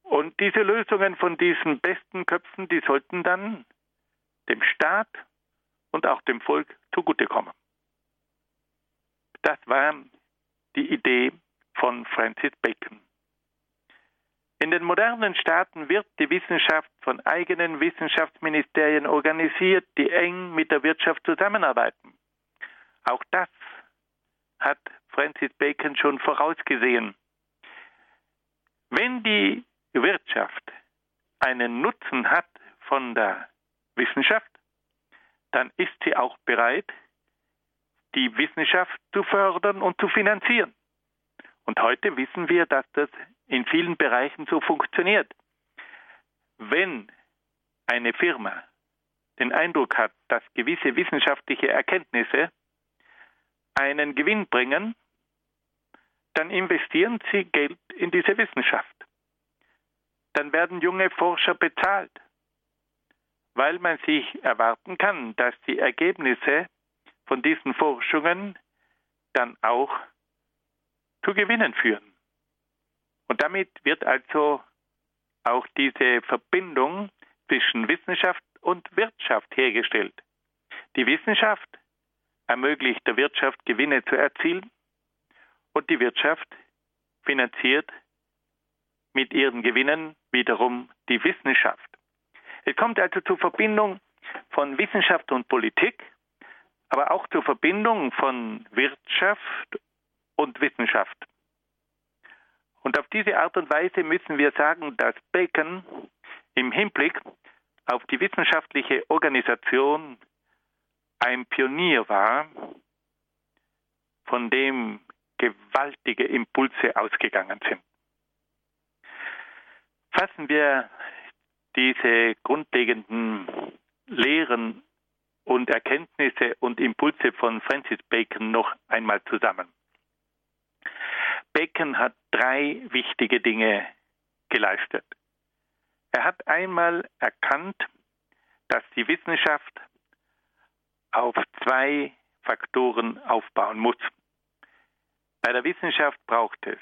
Und diese Lösungen von diesen besten Köpfen, die sollten dann dem Staat und auch dem Volk zugutekommen. Das war die Idee von Francis Bacon. In den modernen Staaten wird die Wissenschaft von eigenen Wissenschaftsministerien organisiert, die eng mit der Wirtschaft zusammenarbeiten. Auch das hat Francis Bacon schon vorausgesehen. Wenn die Wirtschaft einen Nutzen hat von der Wissenschaft, dann ist sie auch bereit, die Wissenschaft zu fördern und zu finanzieren. Und heute wissen wir, dass das in vielen Bereichen so funktioniert. Wenn eine Firma den Eindruck hat, dass gewisse wissenschaftliche Erkenntnisse einen Gewinn bringen, dann investieren sie Geld in diese Wissenschaft. Dann werden junge Forscher bezahlt, weil man sich erwarten kann, dass die Ergebnisse von diesen Forschungen dann auch zu Gewinnen führen. Und damit wird also auch diese Verbindung zwischen Wissenschaft und Wirtschaft hergestellt. Die Wissenschaft ermöglicht der Wirtschaft Gewinne zu erzielen und die Wirtschaft finanziert mit ihren Gewinnen wiederum die Wissenschaft. Es kommt also zur Verbindung von Wissenschaft und Politik, aber auch zur Verbindung von Wirtschaft und Wissenschaft. Und auf diese Art und Weise müssen wir sagen, dass Bacon im Hinblick auf die wissenschaftliche Organisation ein Pionier war, von dem gewaltige Impulse ausgegangen sind. Fassen wir diese grundlegenden Lehren und Erkenntnisse und Impulse von Francis Bacon noch einmal zusammen. Bacon hat drei wichtige Dinge geleistet. Er hat einmal erkannt, dass die Wissenschaft auf zwei Faktoren aufbauen muss. Bei der Wissenschaft braucht es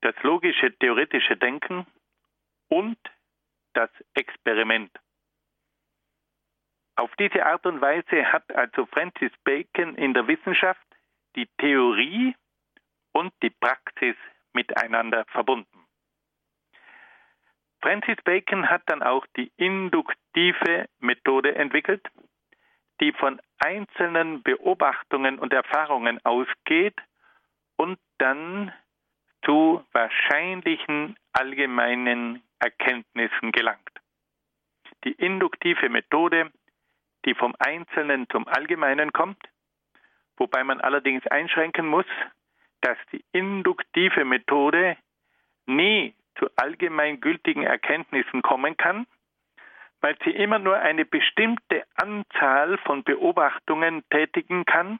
das logische theoretische Denken und das Experiment. Auf diese Art und Weise hat also Francis Bacon in der Wissenschaft die Theorie und die Praxis miteinander verbunden. Francis Bacon hat dann auch die induktive Methode entwickelt, die von einzelnen Beobachtungen und Erfahrungen ausgeht und dann zu wahrscheinlichen allgemeinen Erkenntnissen gelangt. Die induktive Methode, die vom Einzelnen zum Allgemeinen kommt, wobei man allerdings einschränken muss, dass die induktive Methode nie zu allgemeingültigen Erkenntnissen kommen kann, weil sie immer nur eine bestimmte Anzahl von Beobachtungen tätigen kann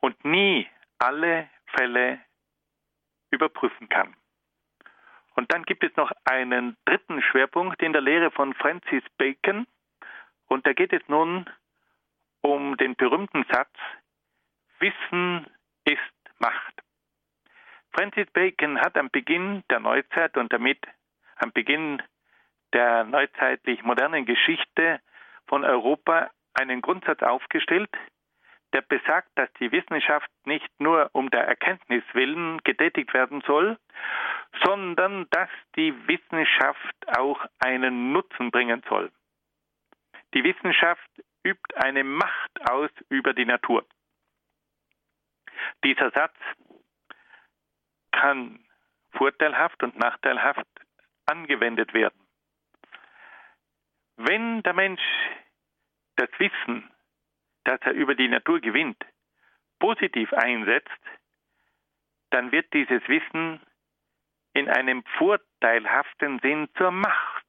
und nie alle Fälle überprüfen kann. Und dann gibt es noch einen dritten Schwerpunkt in der Lehre von Francis Bacon. Und da geht es nun um den berühmten Satz, Wissen ist Macht. Francis Bacon hat am Beginn der Neuzeit und damit am Beginn der neuzeitlich modernen Geschichte von Europa einen Grundsatz aufgestellt, der besagt, dass die Wissenschaft nicht nur um der Erkenntnis willen getätigt werden soll, sondern dass die Wissenschaft auch einen Nutzen bringen soll. Die Wissenschaft übt eine Macht aus über die Natur. Dieser Satz kann vorteilhaft und nachteilhaft angewendet werden. Wenn der Mensch das Wissen, das er über die Natur gewinnt, positiv einsetzt, dann wird dieses Wissen in einem vorteilhaften Sinn zur Macht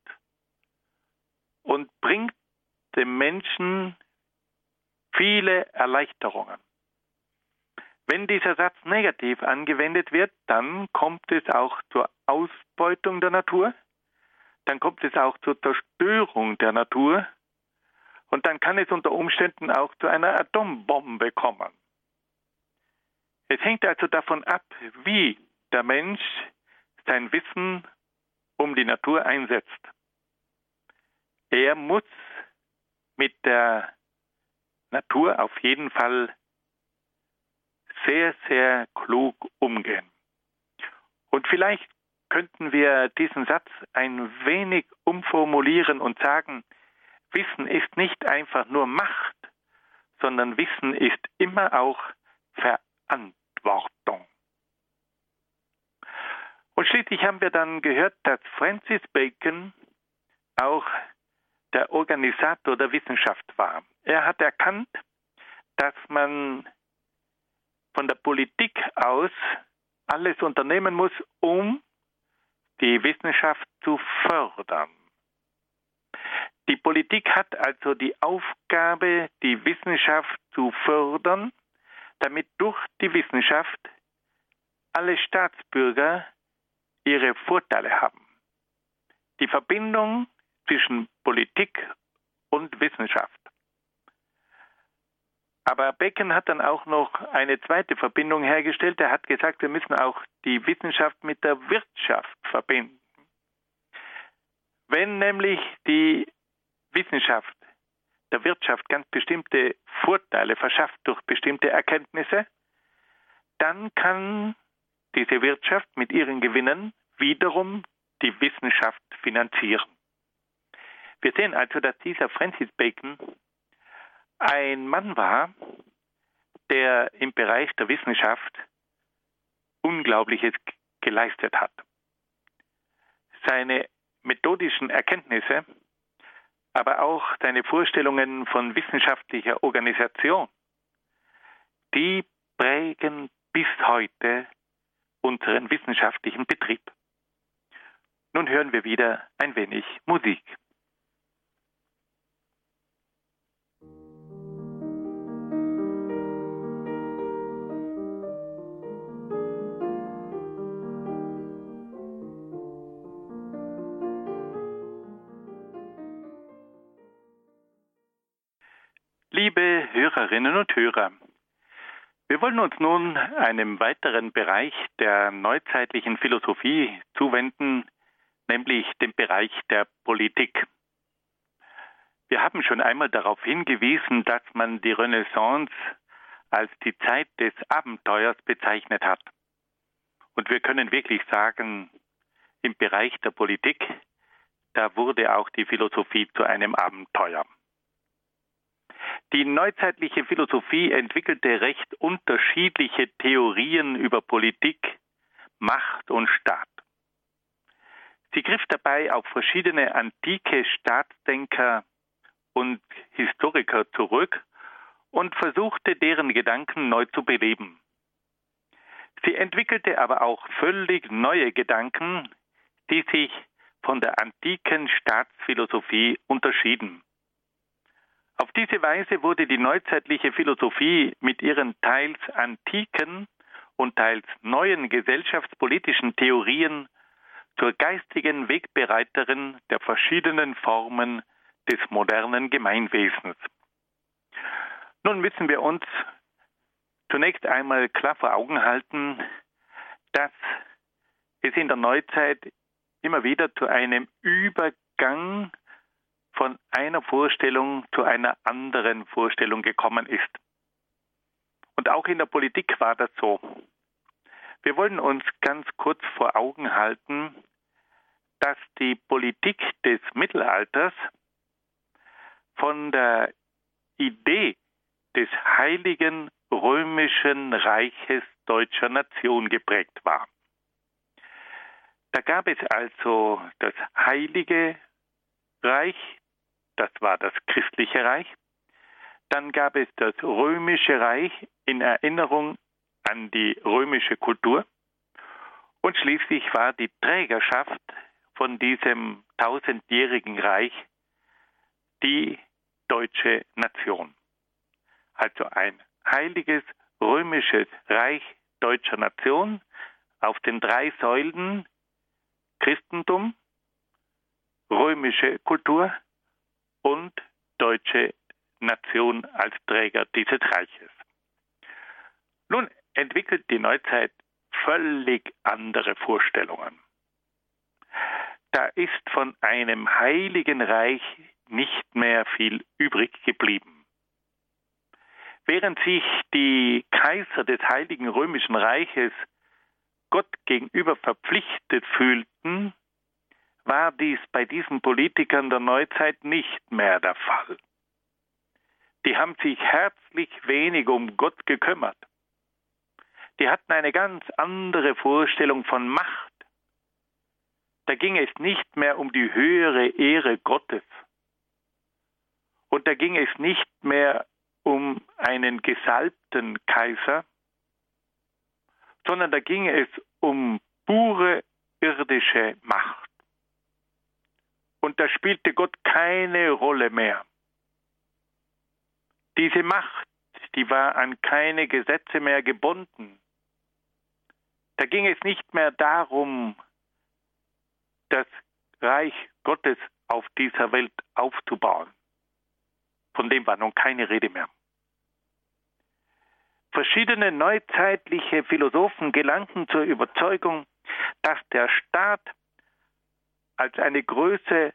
und bringt dem Menschen viele Erleichterungen. Wenn dieser Satz negativ angewendet wird, dann kommt es auch zur Ausbeutung der Natur, dann kommt es auch zur Zerstörung der Natur und dann kann es unter Umständen auch zu einer Atombombe kommen. Es hängt also davon ab, wie der Mensch sein Wissen um die Natur einsetzt. Er muss mit der Natur auf jeden Fall sehr, sehr klug umgehen. Und vielleicht könnten wir diesen Satz ein wenig umformulieren und sagen, Wissen ist nicht einfach nur Macht, sondern Wissen ist immer auch Verantwortung. Und schließlich haben wir dann gehört, dass Francis Bacon auch der Organisator der Wissenschaft war. Er hat erkannt, dass man von der Politik aus alles unternehmen muss, um die Wissenschaft zu fördern. Die Politik hat also die Aufgabe, die Wissenschaft zu fördern, damit durch die Wissenschaft alle Staatsbürger ihre Vorteile haben. Die Verbindung zwischen Politik und Wissenschaft. Aber Becken hat dann auch noch eine zweite Verbindung hergestellt. Er hat gesagt, wir müssen auch die Wissenschaft mit der Wirtschaft verbinden. Wenn nämlich die Wissenschaft der Wirtschaft ganz bestimmte Vorteile verschafft durch bestimmte Erkenntnisse, dann kann diese Wirtschaft mit ihren Gewinnen wiederum die Wissenschaft finanzieren. Wir sehen also, dass dieser Francis Bacon ein Mann war, der im Bereich der Wissenschaft Unglaubliches geleistet hat. Seine methodischen Erkenntnisse, aber auch seine Vorstellungen von wissenschaftlicher Organisation, die prägen bis heute unseren wissenschaftlichen Betrieb. Nun hören wir wieder ein wenig Musik. Liebe Hörerinnen und Hörer, wir wollen uns nun einem weiteren Bereich der neuzeitlichen Philosophie zuwenden, nämlich dem Bereich der Politik. Wir haben schon einmal darauf hingewiesen, dass man die Renaissance als die Zeit des Abenteuers bezeichnet hat. Und wir können wirklich sagen, im Bereich der Politik, da wurde auch die Philosophie zu einem Abenteuer. Die neuzeitliche Philosophie entwickelte recht unterschiedliche Theorien über Politik, Macht und Staat. Sie griff dabei auf verschiedene antike Staatsdenker und Historiker zurück und versuchte deren Gedanken neu zu beleben. Sie entwickelte aber auch völlig neue Gedanken, die sich von der antiken Staatsphilosophie unterschieden. Auf diese Weise wurde die neuzeitliche Philosophie mit ihren teils antiken und teils neuen gesellschaftspolitischen Theorien zur geistigen Wegbereiterin der verschiedenen Formen des modernen Gemeinwesens. Nun müssen wir uns zunächst einmal klar vor Augen halten, dass es in der Neuzeit immer wieder zu einem Übergang von einer Vorstellung zu einer anderen Vorstellung gekommen ist. Und auch in der Politik war das so. Wir wollen uns ganz kurz vor Augen halten, dass die Politik des Mittelalters von der Idee des heiligen römischen Reiches deutscher Nation geprägt war. Da gab es also das heilige Reich, das war das christliche Reich. Dann gab es das römische Reich in Erinnerung an die römische Kultur. Und schließlich war die Trägerschaft von diesem tausendjährigen Reich die deutsche Nation. Also ein heiliges römisches Reich deutscher Nation auf den drei Säulen Christentum, römische Kultur und deutsche Nation als Träger dieses Reiches. Nun entwickelt die Neuzeit völlig andere Vorstellungen. Da ist von einem heiligen Reich nicht mehr viel übrig geblieben. Während sich die Kaiser des Heiligen Römischen Reiches Gott gegenüber verpflichtet fühlten, war dies bei diesen Politikern der Neuzeit nicht mehr der Fall. Die haben sich herzlich wenig um Gott gekümmert. Die hatten eine ganz andere Vorstellung von Macht. Da ging es nicht mehr um die höhere Ehre Gottes. Und da ging es nicht mehr um einen gesalbten Kaiser, sondern da ging es um pure irdische Macht. Und da spielte Gott keine Rolle mehr. Diese Macht, die war an keine Gesetze mehr gebunden. Da ging es nicht mehr darum, das Reich Gottes auf dieser Welt aufzubauen. Von dem war nun keine Rede mehr. Verschiedene neuzeitliche Philosophen gelangten zur Überzeugung, dass der Staat als eine Größe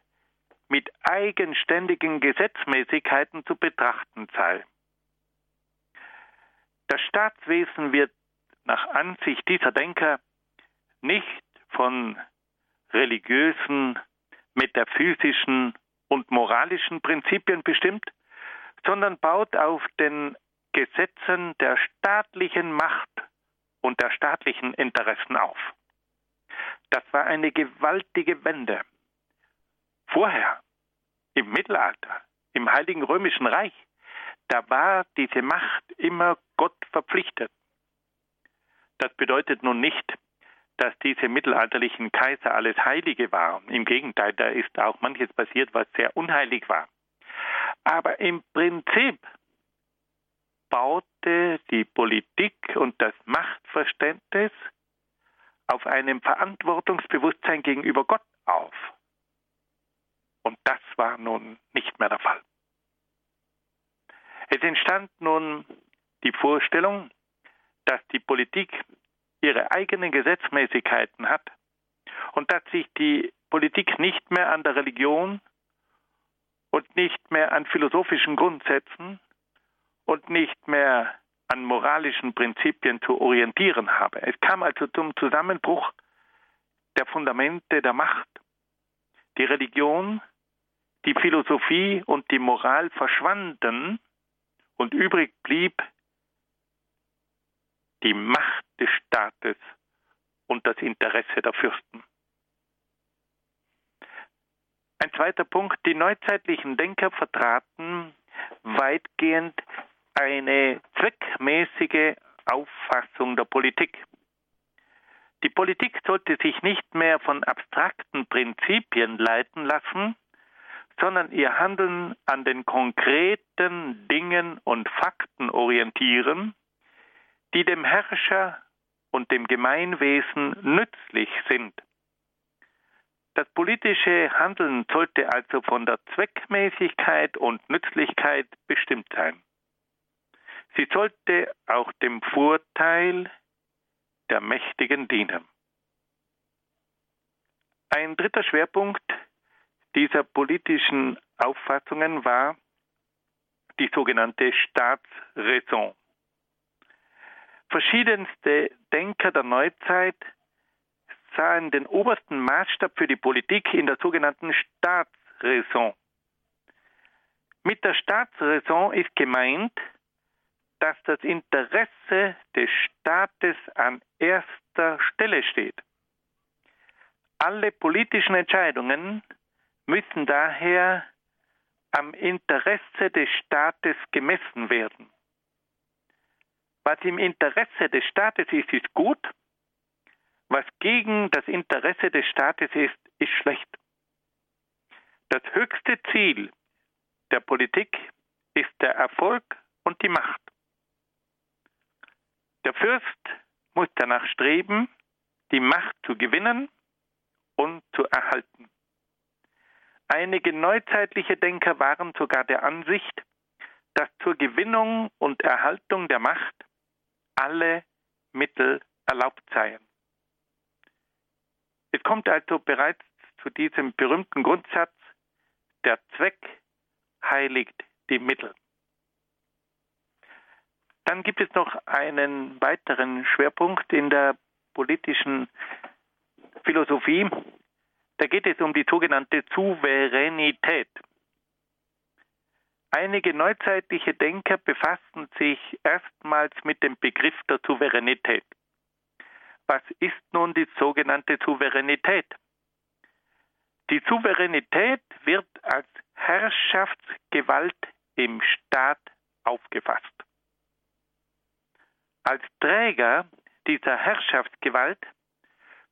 mit eigenständigen Gesetzmäßigkeiten zu betrachten sei. Das Staatswesen wird nach Ansicht dieser Denker nicht von religiösen, metaphysischen und moralischen Prinzipien bestimmt, sondern baut auf den Gesetzen der staatlichen Macht und der staatlichen Interessen auf. Das war eine gewaltige Wende. Vorher, im Mittelalter, im Heiligen Römischen Reich, da war diese Macht immer Gott verpflichtet. Das bedeutet nun nicht, dass diese mittelalterlichen Kaiser alles Heilige waren. Im Gegenteil, da ist auch manches passiert, was sehr unheilig war. Aber im Prinzip baute die Politik und das Machtverständnis auf einem Verantwortungsbewusstsein gegenüber Gott auf. Und das war nun nicht mehr der Fall. Es entstand nun die Vorstellung, dass die Politik ihre eigenen Gesetzmäßigkeiten hat und dass sich die Politik nicht mehr an der Religion und nicht mehr an philosophischen Grundsätzen und nicht mehr an moralischen Prinzipien zu orientieren habe. Es kam also zum Zusammenbruch der Fundamente der Macht. Die Religion, die Philosophie und die Moral verschwanden und übrig blieb die Macht des Staates und das Interesse der Fürsten. zweiter Punkt. Die neuzeitlichen Denker vertraten weitgehend eine zweckmäßige Auffassung der Politik. Die Politik sollte sich nicht mehr von abstrakten Prinzipien leiten lassen, sondern ihr Handeln an den konkreten Dingen und Fakten orientieren, die dem Herrscher und dem Gemeinwesen nützlich sind. Das politische Handeln sollte also von der Zweckmäßigkeit und Nützlichkeit bestimmt sein. Sie sollte auch dem Vorteil der Mächtigen dienen. Ein dritter Schwerpunkt dieser politischen Auffassungen war die sogenannte Staatsräson. Verschiedenste Denker der Neuzeit sahen den obersten Maßstab für die Politik in der sogenannten Staatsräson. Mit der Staatsräson ist gemeint, dass das Interesse des Staates an erster Stelle steht. Alle politischen Entscheidungen müssen daher am Interesse des Staates gemessen werden. Was im Interesse des Staates ist, ist gut, was gegen das Interesse des Staates ist, ist schlecht. Das höchste Ziel der Politik ist der Erfolg und die Macht. Der Fürst muss danach streben, die Macht zu gewinnen und zu erhalten. Einige neuzeitliche Denker waren sogar der Ansicht, dass zur Gewinnung und Erhaltung der Macht alle Mittel erlaubt seien. Es kommt also bereits zu diesem berühmten Grundsatz, der Zweck heiligt die Mittel. Dann gibt es noch einen weiteren Schwerpunkt in der politischen Philosophie. Da geht es um die sogenannte Souveränität. Einige neuzeitliche Denker befassten sich erstmals mit dem Begriff der Souveränität. Was ist nun die sogenannte Souveränität? Die Souveränität wird als Herrschaftsgewalt im Staat aufgefasst. Als Träger dieser Herrschaftsgewalt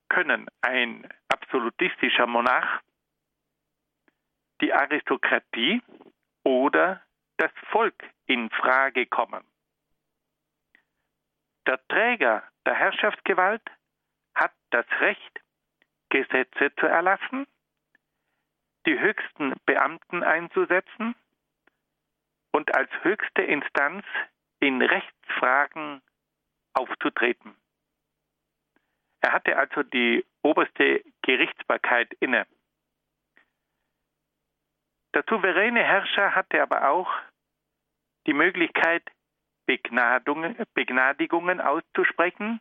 können ein absolutistischer Monarch, die Aristokratie oder das Volk in Frage kommen. Der Träger der Herrschaftsgewalt hat das Recht, Gesetze zu erlassen, die höchsten Beamten einzusetzen und als höchste Instanz in Rechtsfragen aufzutreten. Er hatte also die oberste Gerichtsbarkeit inne. Der souveräne Herrscher hatte aber auch die Möglichkeit, Begnadigungen auszusprechen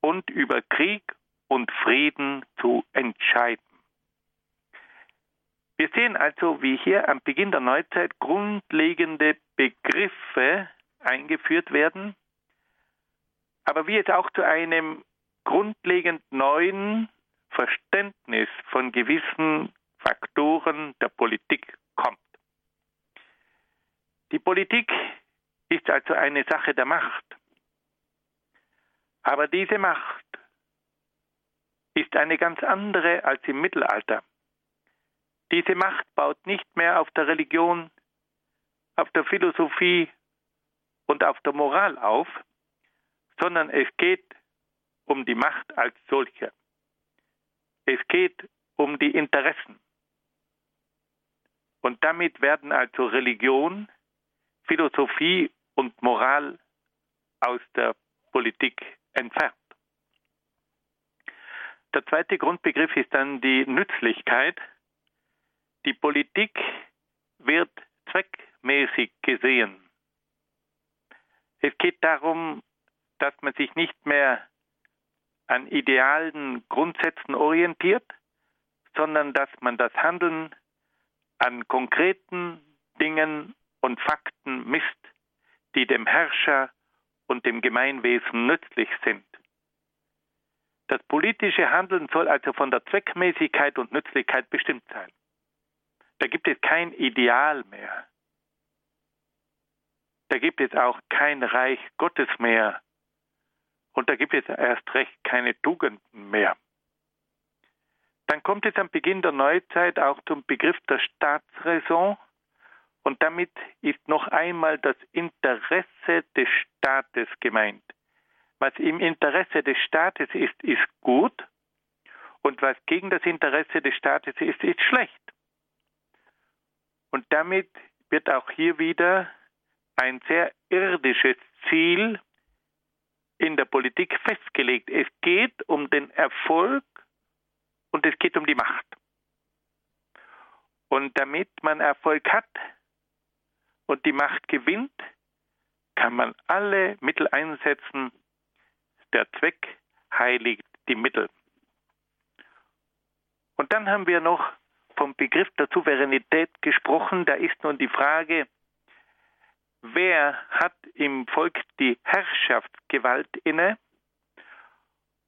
und über Krieg und Frieden zu entscheiden. Wir sehen also, wie hier am Beginn der Neuzeit grundlegende Begriffe eingeführt werden, aber wie es auch zu einem grundlegend neuen Verständnis von gewissen Faktoren der Politik kommt. Die Politik ist also eine Sache der Macht. Aber diese Macht ist eine ganz andere als im Mittelalter. Diese Macht baut nicht mehr auf der Religion, auf der Philosophie und auf der Moral auf, sondern es geht um die Macht als solche. Es geht um die Interessen. Und damit werden also Religion, Philosophie und Moral aus der Politik entfernt. Der zweite Grundbegriff ist dann die Nützlichkeit. Die Politik wird zweckmäßig gesehen. Es geht darum, dass man sich nicht mehr an idealen Grundsätzen orientiert, sondern dass man das Handeln an konkreten Dingen und Fakten misst, die dem Herrscher und dem Gemeinwesen nützlich sind. Das politische Handeln soll also von der Zweckmäßigkeit und Nützlichkeit bestimmt sein. Da gibt es kein Ideal mehr. Da gibt es auch kein Reich Gottes mehr. Und da gibt es erst recht keine Tugenden mehr. Dann kommt es am Beginn der Neuzeit auch zum Begriff der Staatsräson. Und damit ist noch einmal das Interesse des Staates gemeint. Was im Interesse des Staates ist, ist gut. Und was gegen das Interesse des Staates ist, ist schlecht. Und damit wird auch hier wieder ein sehr irdisches Ziel in der Politik festgelegt. Es geht um den Erfolg und es geht um die Macht. Und damit man Erfolg hat und die Macht gewinnt, kann man alle Mittel einsetzen. Der Zweck heiligt die Mittel. Und dann haben wir noch vom Begriff der Souveränität gesprochen. Da ist nun die Frage, wer hat im Volk die Herrschaftsgewalt inne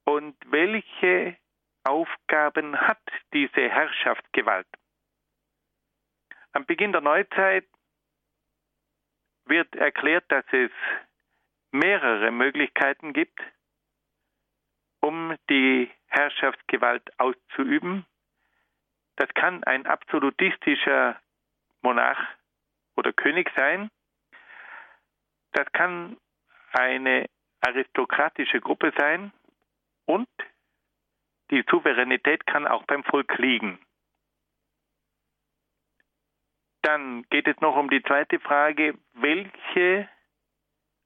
und welche Aufgaben hat diese Herrschaftsgewalt? Am Beginn der Neuzeit wird erklärt, dass es mehrere Möglichkeiten gibt, um die Herrschaftsgewalt auszuüben. Das kann ein absolutistischer Monarch oder König sein. Das kann eine aristokratische Gruppe sein und die Souveränität kann auch beim Volk liegen. Dann geht es noch um die zweite Frage, welche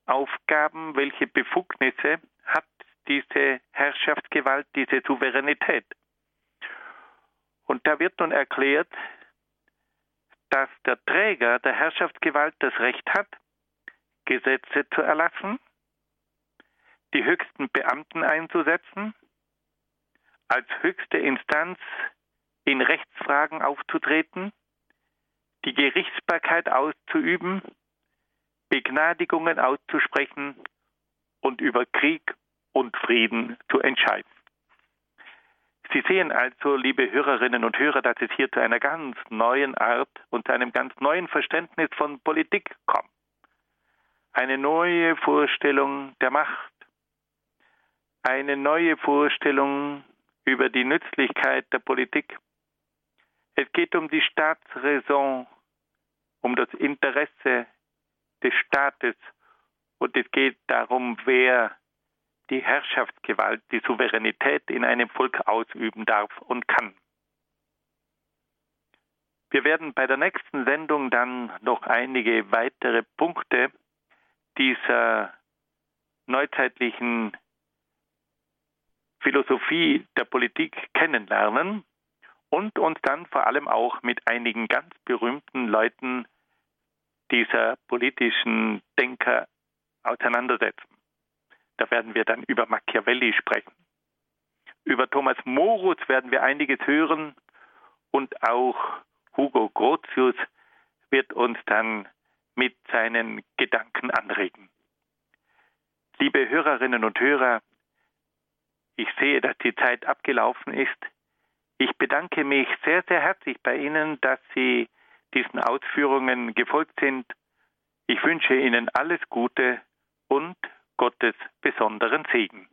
Aufgaben, welche Befugnisse hat diese Herrschaftsgewalt, diese Souveränität? Und da wird nun erklärt, dass der Träger der Herrschaftsgewalt das Recht hat, Gesetze zu erlassen, die höchsten Beamten einzusetzen, als höchste Instanz in Rechtsfragen aufzutreten, die Gerichtsbarkeit auszuüben, Begnadigungen auszusprechen und über Krieg und Frieden zu entscheiden. Sie sehen also, liebe Hörerinnen und Hörer, dass es hier zu einer ganz neuen Art und zu einem ganz neuen Verständnis von Politik kommt. Eine neue Vorstellung der Macht, eine neue Vorstellung über die Nützlichkeit der Politik. Es geht um die Staatsräson, um das Interesse des Staates und es geht darum, wer die Herrschaftsgewalt, die Souveränität in einem Volk ausüben darf und kann. Wir werden bei der nächsten Sendung dann noch einige weitere Punkte dieser neuzeitlichen Philosophie der Politik kennenlernen und uns dann vor allem auch mit einigen ganz berühmten Leuten dieser politischen Denker auseinandersetzen. Da werden wir dann über Machiavelli sprechen. Über Thomas Morus werden wir einiges hören und auch Hugo Grotius wird uns dann mit seinen Gedanken anregen. Liebe Hörerinnen und Hörer, ich sehe, dass die Zeit abgelaufen ist. Ich bedanke mich sehr, sehr herzlich bei Ihnen, dass Sie diesen Ausführungen gefolgt sind. Ich wünsche Ihnen alles Gute und Gottes besonderen Segen.